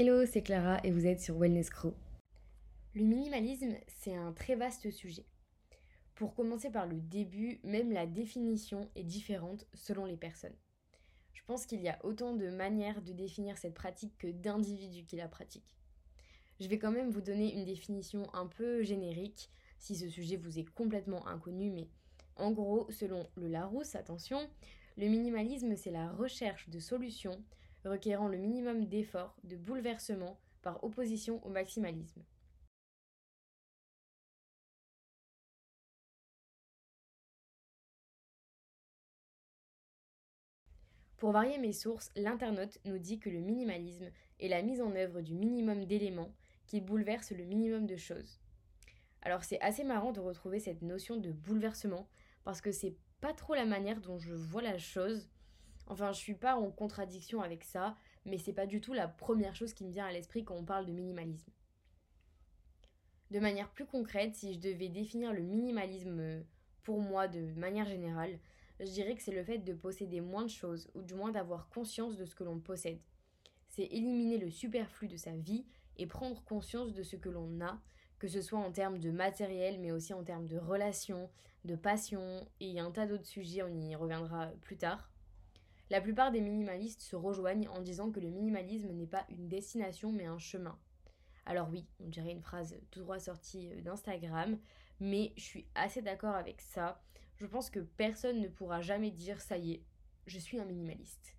Hello, c'est Clara et vous êtes sur Wellness Crew. Le minimalisme, c'est un très vaste sujet. Pour commencer par le début, même la définition est différente selon les personnes. Je pense qu'il y a autant de manières de définir cette pratique que d'individus qui la pratiquent. Je vais quand même vous donner une définition un peu générique, si ce sujet vous est complètement inconnu, mais en gros, selon le Larousse, attention, le minimalisme, c'est la recherche de solutions requérant le minimum d'efforts, de bouleversement, par opposition au maximalisme. Pour varier mes sources, l'internaute nous dit que le minimalisme est la mise en œuvre du minimum d'éléments qui bouleverse le minimum de choses. Alors c'est assez marrant de retrouver cette notion de bouleversement parce que c'est pas trop la manière dont je vois la chose. Enfin, je suis pas en contradiction avec ça, mais c'est pas du tout la première chose qui me vient à l'esprit quand on parle de minimalisme. De manière plus concrète, si je devais définir le minimalisme pour moi de manière générale, je dirais que c'est le fait de posséder moins de choses, ou du moins d'avoir conscience de ce que l'on possède. C'est éliminer le superflu de sa vie et prendre conscience de ce que l'on a, que ce soit en termes de matériel, mais aussi en termes de relations, de passion, et un tas d'autres sujets, on y reviendra plus tard. La plupart des minimalistes se rejoignent en disant que le minimalisme n'est pas une destination mais un chemin. Alors oui, on dirait une phrase tout droit sortie d'Instagram, mais je suis assez d'accord avec ça. Je pense que personne ne pourra jamais dire ça y est, je suis un minimaliste.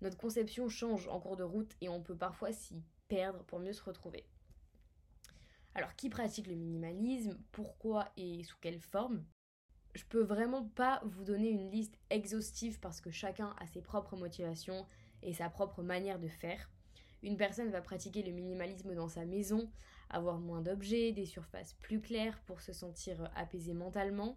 Notre conception change en cours de route et on peut parfois s'y perdre pour mieux se retrouver. Alors qui pratique le minimalisme? Pourquoi et sous quelle forme? Je peux vraiment pas vous donner une liste exhaustive parce que chacun a ses propres motivations et sa propre manière de faire. Une personne va pratiquer le minimalisme dans sa maison, avoir moins d'objets, des surfaces plus claires pour se sentir apaisé mentalement.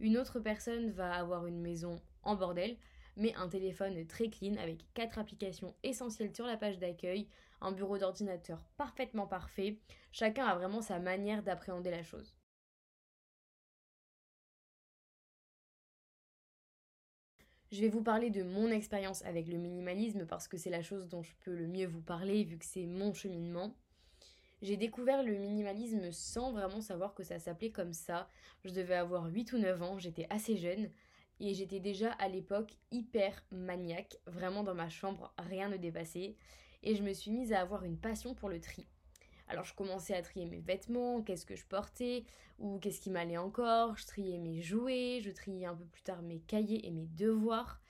Une autre personne va avoir une maison en bordel, mais un téléphone très clean avec quatre applications essentielles sur la page d'accueil, un bureau d'ordinateur parfaitement parfait. Chacun a vraiment sa manière d'appréhender la chose. Je vais vous parler de mon expérience avec le minimalisme parce que c'est la chose dont je peux le mieux vous parler vu que c'est mon cheminement. J'ai découvert le minimalisme sans vraiment savoir que ça s'appelait comme ça. Je devais avoir 8 ou 9 ans, j'étais assez jeune et j'étais déjà à l'époque hyper maniaque, vraiment dans ma chambre, rien ne dépassait et je me suis mise à avoir une passion pour le tri. Alors je commençais à trier mes vêtements, qu'est-ce que je portais, ou qu'est-ce qui m'allait encore, je triais mes jouets, je triais un peu plus tard mes cahiers et mes devoirs.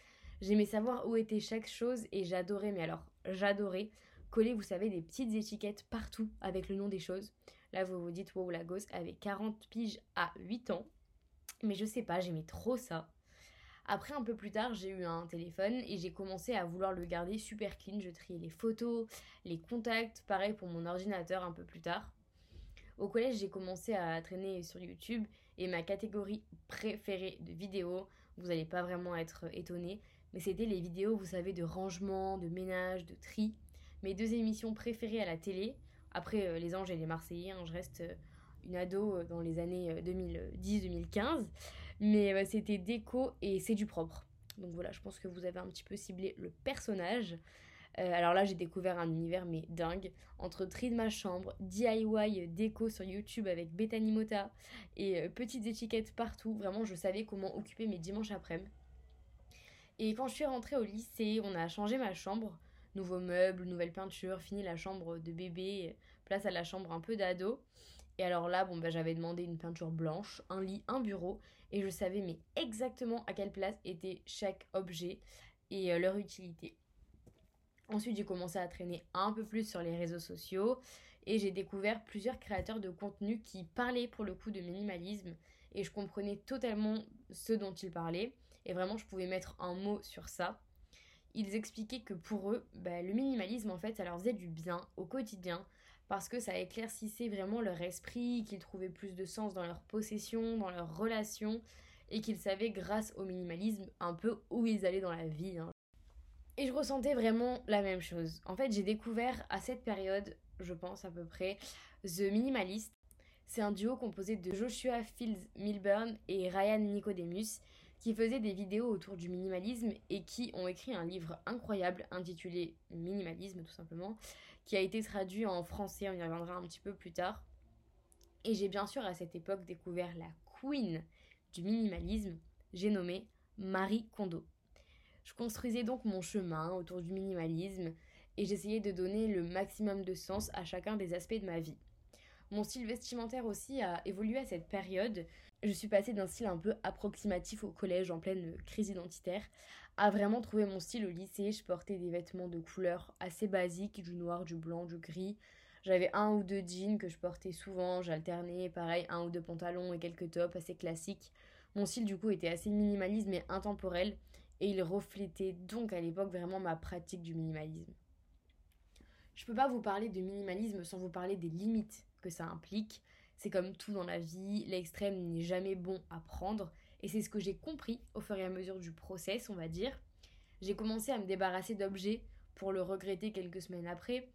J'aimais savoir où était chaque chose et j'adorais, mais alors j'adorais coller, vous savez, des petites étiquettes partout avec le nom des choses. Là, vous vous dites, wow, la gosse avait 40 piges à 8 ans. Mais je sais pas, j'aimais trop ça. Après, un peu plus tard, j'ai eu un téléphone et j'ai commencé à vouloir le garder super clean. Je triais les photos, les contacts, pareil pour mon ordinateur un peu plus tard. Au collège, j'ai commencé à traîner sur YouTube et ma catégorie préférée de vidéos, vous n'allez pas vraiment être étonné, mais c'était les vidéos, vous savez, de rangement, de ménage, de tri mes deux émissions préférées à la télé. Après euh, Les Anges et les Marseillais, hein, je reste euh, une ado euh, dans les années 2010-2015. Mais c'était Déco et C'est du propre. Donc voilà, je pense que vous avez un petit peu ciblé le personnage. alors là, j'ai découvert un univers mais dingue. Entre tri de ma chambre, DIY déco sur YouTube avec Bethany Mota et petites étiquettes partout. Vraiment, je savais comment occuper mes dimanches après-midi. Et quand je suis rentrée au lycée, on a changé ma chambre nouveaux meubles, nouvelle peinture, fini la chambre de bébé, place à la chambre un peu d'ado. Et alors là, bon, bah, j'avais demandé une peinture blanche, un lit, un bureau, et je savais mais exactement à quelle place était chaque objet et euh, leur utilité. Ensuite, j'ai commencé à traîner un peu plus sur les réseaux sociaux et j'ai découvert plusieurs créateurs de contenu qui parlaient pour le coup de minimalisme et je comprenais totalement ce dont ils parlaient et vraiment je pouvais mettre un mot sur ça ils expliquaient que pour eux, bah, le minimalisme en fait, ça leur faisait du bien au quotidien parce que ça éclaircissait vraiment leur esprit, qu'ils trouvaient plus de sens dans leur possession, dans leurs relations et qu'ils savaient grâce au minimalisme un peu où ils allaient dans la vie. Hein. Et je ressentais vraiment la même chose. En fait, j'ai découvert à cette période, je pense à peu près, The Minimalist. C'est un duo composé de Joshua Fields Milburn et Ryan Nicodemus qui faisaient des vidéos autour du minimalisme et qui ont écrit un livre incroyable intitulé Minimalisme tout simplement, qui a été traduit en français, on y reviendra un petit peu plus tard. Et j'ai bien sûr à cette époque découvert la queen du minimalisme, j'ai nommé Marie Kondo. Je construisais donc mon chemin autour du minimalisme et j'essayais de donner le maximum de sens à chacun des aspects de ma vie. Mon style vestimentaire aussi a évolué à cette période. Je suis passée d'un style un peu approximatif au collège en pleine crise identitaire à vraiment trouver mon style au lycée. Je portais des vêtements de couleurs assez basiques, du noir, du blanc, du gris. J'avais un ou deux jeans que je portais souvent, j'alternais, pareil, un ou deux pantalons et quelques tops assez classiques. Mon style du coup était assez minimaliste mais intemporel et il reflétait donc à l'époque vraiment ma pratique du minimalisme. Je peux pas vous parler de minimalisme sans vous parler des limites que ça implique. C'est comme tout dans la vie, l'extrême n'est jamais bon à prendre et c'est ce que j'ai compris au fur et à mesure du process, on va dire. J'ai commencé à me débarrasser d'objets pour le regretter quelques semaines après.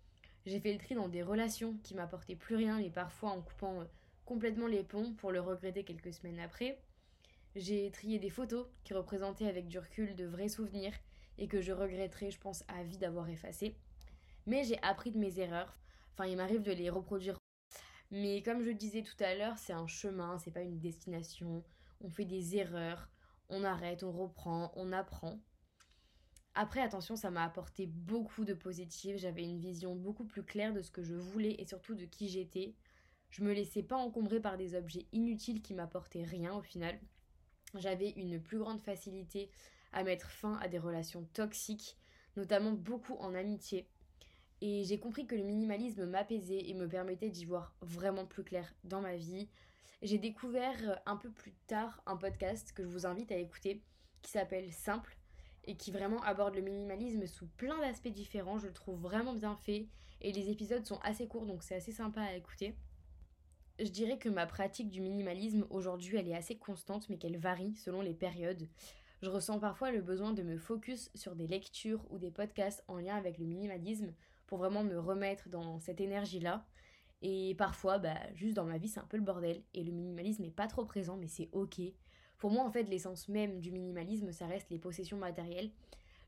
J'ai fait le tri dans des relations qui m'apportaient plus rien et parfois en coupant euh, complètement les ponts pour le regretter quelques semaines après. J'ai trié des photos qui représentaient avec du recul de vrais souvenirs et que je regretterais, je pense, à vie d'avoir effacé. Mais j'ai appris de mes erreurs. Enfin, il m'arrive de les reproduire. Mais comme je disais tout à l'heure, c'est un chemin, c'est pas une destination. On fait des erreurs, on arrête, on reprend, on apprend. Après, attention, ça m'a apporté beaucoup de positif. J'avais une vision beaucoup plus claire de ce que je voulais et surtout de qui j'étais. Je me laissais pas encombrer par des objets inutiles qui m'apportaient rien au final. J'avais une plus grande facilité à mettre fin à des relations toxiques, notamment beaucoup en amitié. Et j'ai compris que le minimalisme m'apaisait et me permettait d'y voir vraiment plus clair dans ma vie. J'ai découvert euh, un peu plus tard un podcast que je vous invite à écouter qui s'appelle Simple et qui vraiment aborde le minimalisme sous plein d'aspects différents. Je le trouve vraiment bien fait et les épisodes sont assez courts donc c'est assez sympa à écouter. Je dirais que ma pratique du minimalisme aujourd'hui elle est assez constante mais qu'elle varie selon les périodes. Je ressens parfois le besoin de me focus sur des lectures ou des podcasts en lien avec le minimalisme pour vraiment me remettre dans cette énergie-là. Et parfois, bah, juste dans ma vie, c'est un peu le bordel. Et le minimalisme n'est pas trop présent, mais c'est ok. Pour moi, en fait, l'essence même du minimalisme, ça reste les possessions matérielles.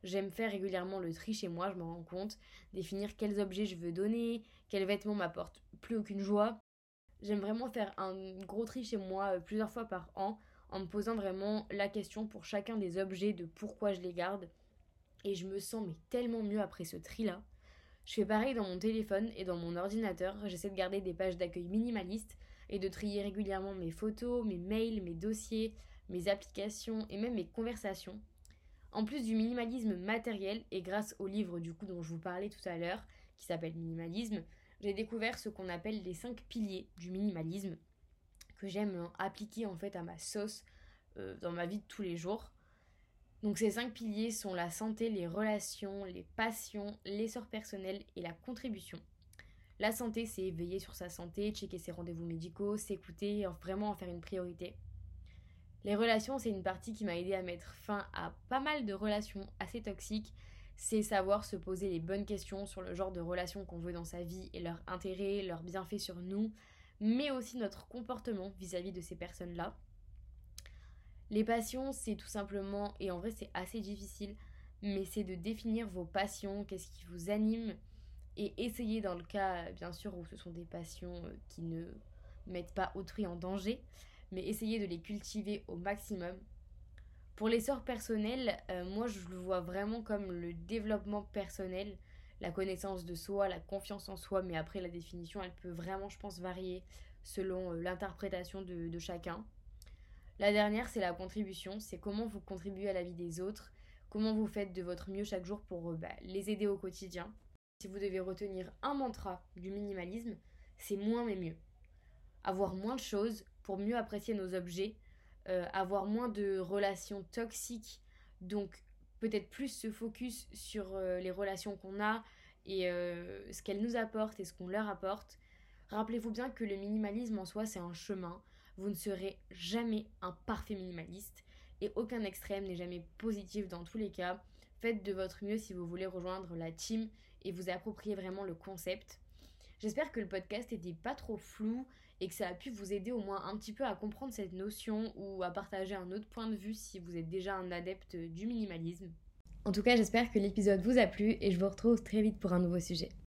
J'aime faire régulièrement le tri chez moi, je me rends compte. Définir quels objets je veux donner, quels vêtements m'apportent plus aucune joie. J'aime vraiment faire un gros tri chez moi euh, plusieurs fois par an en me posant vraiment la question pour chacun des objets de pourquoi je les garde. Et je me sens mais tellement mieux après ce tri-là. Je fais pareil dans mon téléphone et dans mon ordinateur. J'essaie de garder des pages d'accueil minimalistes et de trier régulièrement mes photos, mes mails, mes dossiers, mes applications et même mes conversations. En plus du minimalisme matériel et grâce au livre du coup dont je vous parlais tout à l'heure, qui s'appelle Minimalisme, j'ai découvert ce qu'on appelle les cinq piliers du minimalisme que j'aime appliquer en fait à ma sauce euh, dans ma vie de tous les jours. Donc ces cinq piliers sont la santé, les relations, les passions, l'essor personnel et la contribution. La santé, c'est veiller sur sa santé, checker ses rendez-vous médicaux, s'écouter, vraiment en faire une priorité. Les relations, c'est une partie qui m'a aidé à mettre fin à pas mal de relations assez toxiques. C'est savoir se poser les bonnes questions sur le genre de relations qu'on veut dans sa vie et leur intérêt, leur bienfait sur nous, mais aussi notre comportement vis-à-vis -vis de ces personnes-là. Les passions, c'est tout simplement, et en vrai c'est assez difficile, mais c'est de définir vos passions, qu'est-ce qui vous anime, et essayer dans le cas, bien sûr, où ce sont des passions euh, qui ne mettent pas autrui en danger, mais essayer de les cultiver au maximum. Pour l'essor personnel, euh, moi je le vois vraiment comme le développement personnel, la connaissance de soi, la confiance en soi, mais après la définition, elle peut vraiment, je pense, varier selon euh, l'interprétation de chacun. La dernière, c'est la contribution. C'est comment vous contribuez à la vie des autres, comment vous faites de votre mieux chaque jour pour euh, bah, les aider au quotidien. Si vous devez retenir un mantra du minimalisme, c'est moins mais mieux. Avoir moins de choses pour mieux apprécier nos objets, euh, avoir moins de relations toxiques, donc peut-être plus se focus sur euh, les relations qu'on a et ce qu'elles nous apportent et ce qu'on leur apporte. Rappelez-vous bien que le minimalisme en soi, c'est un chemin vous ne serez jamais un parfait minimaliste et aucun extrême n'est jamais positif dans tous les cas. Faites de votre mieux si vous voulez rejoindre la team et vous approprier vraiment le concept. J'espère que le podcast était pas trop flou et que ça a pu vous aider au moins un petit peu à comprendre cette notion ou à partager un autre point de vue si vous êtes déjà un adepte du minimalisme. En tout cas, j'espère que l'épisode vous a plu et je vous retrouve très vite pour un nouveau sujet.